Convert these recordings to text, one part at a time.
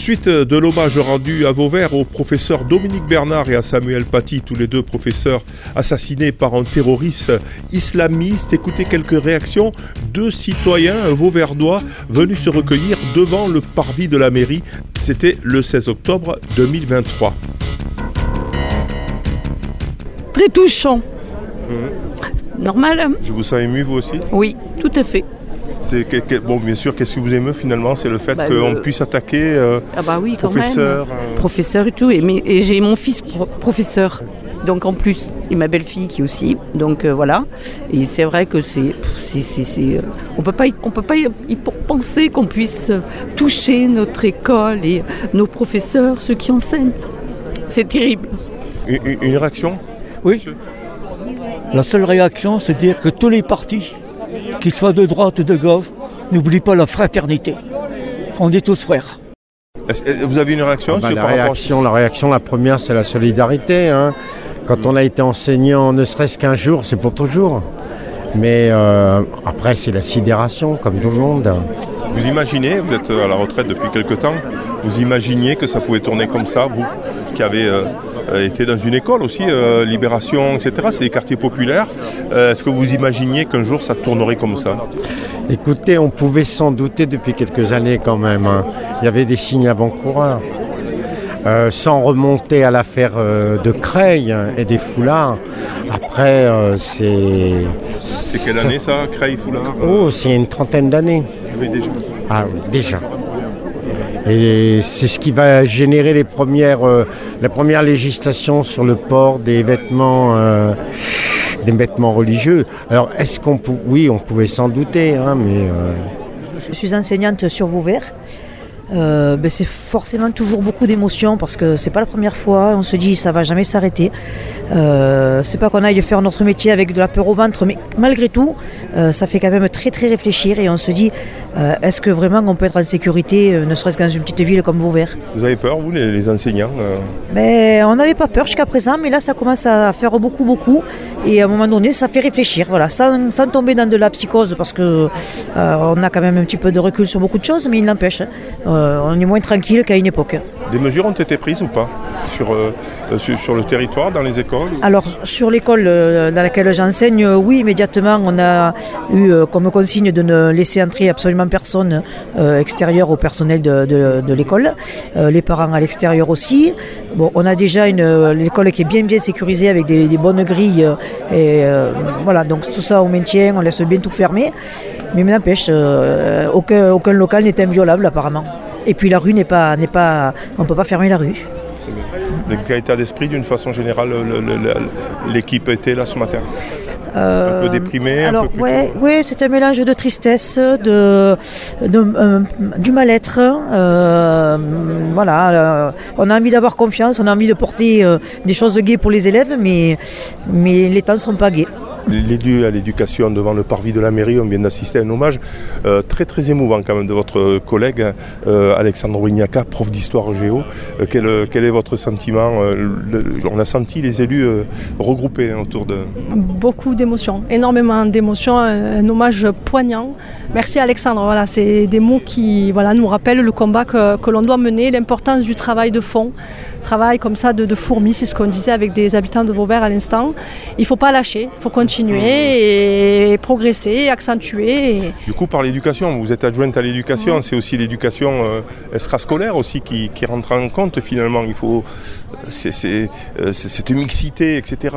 Suite de l'hommage rendu à Vauvert au professeur Dominique Bernard et à Samuel Paty, tous les deux professeurs assassinés par un terroriste islamiste. Écoutez quelques réactions de citoyens vauverdois venus se recueillir devant le parvis de la mairie. C'était le 16 octobre 2023. Très touchant. Mmh. Normal. Hein? Je vous sens ému vous aussi? Oui, tout à fait. C'est que- que- bon, bien sûr, qu'est-ce qui vous émeut finalement? C'est le fait Bah, qu'on le- puisse attaquer euh, Ah bah oui, quand professeur. même. euh, Professeur et tout. Et, j'ai mon fils pro- professeur. Donc en plus, et ma belle-fille qui aussi. Donc euh, voilà. Et c'est vrai que c'est, euh, on peut pas, on peut pas y, y penser qu'on puisse toucher notre école et nos professeurs, ceux qui enseignent. C'est terrible. une, une réaction? Oui. La seule réaction, c'est de dire que tous les partis, qu'ils soient de droite ou de gauche, n'oublient pas la fraternité. On est tous frères. Vous avez une réaction Bah, sur- la, par rapport à- réaction, la réaction, la première, c'est la solidarité. hein. Quand on a été enseignant, ne serait-ce qu'un jour, c'est pour toujours. Mais euh, après, c'est la sidération, comme tout le monde. Vous imaginez, vous êtes à la retraite depuis quelque temps, vous imaginiez que ça pouvait tourner comme ça, vous qui avez euh, euh, été dans une école aussi, euh, Libération, etc. C'est des quartiers populaires. Euh, Est-ce que vous imaginiez qu'un jour ça tournerait comme ça? Écoutez, on pouvait s'en douter depuis quelques années quand même. hein. Il y avait des signes avant-coureurs. Euh, sans remonter à l'affaire euh, de Creil hein, et des foulards. Après, euh, c'est. C'est quelle année ça, Creil Foulard Oh, c'est une trentaine d'années. Oui, déjà. Ah oui, déjà. Et c'est ce qui va générer les premières, euh, la première législation sur le port des vêtements, euh, des vêtements religieux. Alors, est-ce qu'on pouvait, oui, on pouvait s'en douter, hein, mais euh, Je suis enseignante sur Vauvert. Euh, ben, c'est forcément toujours beaucoup d'émotions parce que c'est pas la première fois. On se dit ça va jamais s'arrêter. Euh, c'est pas qu'on aille faire notre métier avec de la peur au ventre, mais malgré tout, euh, ça fait quand même très très réfléchir et on se dit euh, est-ce que vraiment on peut être en sécurité, ne serait-ce que dans une petite ville comme Vauvert? Vous avez peur, vous, les, les enseignants mais on n'avait pas peur jusqu'à présent, mais là ça commence à faire beaucoup, beaucoup. Et à un moment donné, ça fait réfléchir, voilà, sans, sans tomber dans de la psychose, parce que on a quand même un petit peu de recul sur beaucoup de choses, mais il n'empêche, euh, on est moins tranquille qu'à une époque. Des mesures ont été prises ou pas sur, euh, euh, sur, sur le territoire, dans les écoles Alors sur l'école euh, dans laquelle j'enseigne, euh, oui, immédiatement, on a eu euh, comme consigne de ne laisser entrer absolument personne euh, extérieur au personnel de, de- de l'école, Euh, les parents à l'extérieur aussi. Bon, on a déjà une euh, l'école qui est bien bien sécurisée avec des, des bonnes grilles euh, et euh, voilà, donc tout ça on maintient, on laisse bien tout fermer. Mais n'empêche, euh, aucun, aucun local n'est inviolable apparemment. Et puis la rue n'est pas, n'est pas, on ne peut pas fermer la rue. De quel état d'esprit, d'une façon générale, le- le- le- l'équipe était là ce matin Un peu déprimé, un Alors, peu plus ouais, ouais, c'est un mélange de tristesse, de, de- euh, du mal-être. euh, voilà, euh, on a envie d'avoir confiance, on a envie de porter euh, des choses gaies pour les élèves, mais, mais les temps ne sont pas gais. L'élu à l'éducation devant le parvis de la mairie, on vient d'assister à un hommage euh, très très émouvant quand même de votre collègue euh, Alexandre Wignaka, prof d'histoire géo. Euh, quel, quel est votre sentiment On a senti les élus regroupés hein, autour de... beaucoup d'émotions, énormément d'émotions, un, un hommage poignant. Merci Alexandre, voilà, c'est des mots qui voilà, nous rappellent le combat que, que l'on doit mener, l'importance du travail de fond, travail comme ça de, de fourmi, c'est ce qu'on disait avec des habitants de Vauvert à l'instant. Il ne faut pas lâcher, il faut continuer et progresser, accentuer. et- Du coup, par l'éducation, vous êtes adjointe à l'éducation, c'est aussi l'éducation euh, extrascolaire aussi qui, qui rentre en compte finalement. Il faut... Euh, c'est cette mixité, etc.,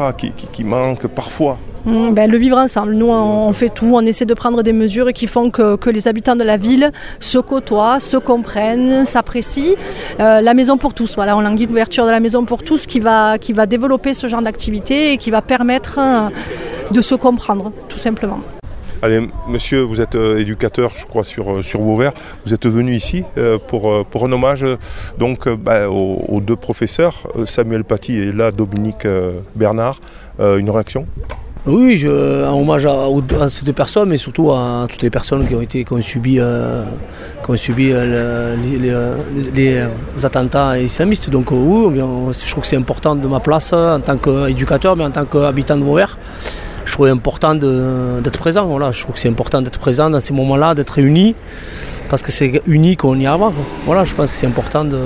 qui, manque parfois. Mm, ben, le vivre ensemble. Nous, on, on fait tout, on essaie de prendre des mesures qui font que, que les habitants de la ville se côtoient, se comprennent, s'apprécient. Euh, la maison pour tous, voilà, on languit l'ouverture de la maison pour tous qui va, qui va développer ce genre d'activité et qui va permettre euh, de se comprendre, tout simplement. Allez, monsieur, vous êtes euh, éducateur, je crois, sur, euh, sur Vauvert. Vous êtes venu ici euh, pour, un hommage donc, bah, aux, deux professeurs, Samuel Paty et là Dominique Bernard. Une réaction? Oui, un hommage à, ces deux personnes, mais surtout à toutes les personnes qui ont, été, qui ont subi, qui ont subi le- les, attentats islamistes. Donc oui, je trouve que c'est important de ma place en tant qu'éducateur, mais en tant qu'habitant de Vauvert. Je trouve important d'être présent. Voilà. Je trouve que c'est important d'être présent dans ces moments-là, d'être réunis. parce que c'est unique, on y arrivera. Voilà, je pense que c'est important de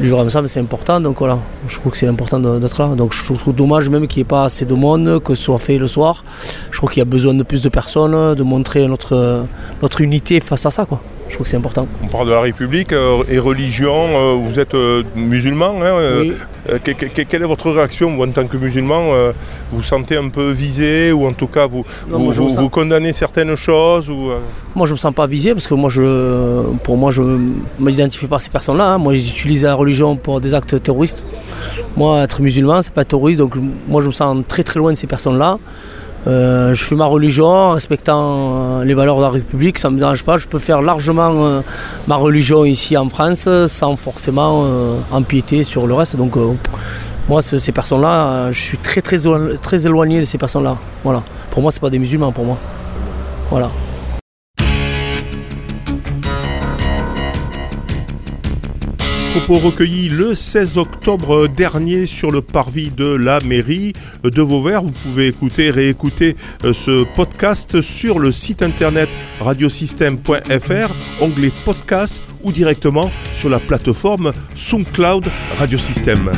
vivre ensemble, c'est important. Donc voilà, je trouve que c'est important d'être là. Donc je trouve dommage même qu'il n'y ait pas assez de monde, que ce soit fait le soir. Je trouve qu'il y a besoin de plus de personnes, de montrer notre, notre unité face à ça. Quoi. Je trouve que c'est important. On parle de la République euh, et religion. euh, vous êtes euh, musulman. hein, Oui. Euh, que- que- quelle est votre réaction vous, en tant que musulman euh, Vous vous sentez un peu visé ou en tout cas vous, Non, vous, sens- condamnez certaines choses ou, euh, Moi, je me sens pas visé parce que moi, je, pour moi, je ne m'identifie pas à ces personnes-là. hein. Moi, j'utilise la religion pour des actes terroristes. Moi, être musulman, c'est pas terroriste. Donc, moi, je me sens très très loin de ces personnes-là. Euh, je fais ma religion en respectant euh, les valeurs de la République, ça ne me dérange pas. Je peux faire largement euh, ma religion ici en France sans forcément empiéter sur le reste. Donc, moi, ce- ces personnes-là, je suis très très, très éloigné de ces personnes-là. Voilà. Pour moi, c'est pas des musulmans, pour moi. Voilà. Propos recueillis le 16 octobre dernier sur le parvis de la mairie de Vauvert. Vous pouvez écouter, réécouter euh, ce podcast sur le site internet radiosystème.fr, onglet podcast ou directement sur la plateforme SoundCloud Radiosystème.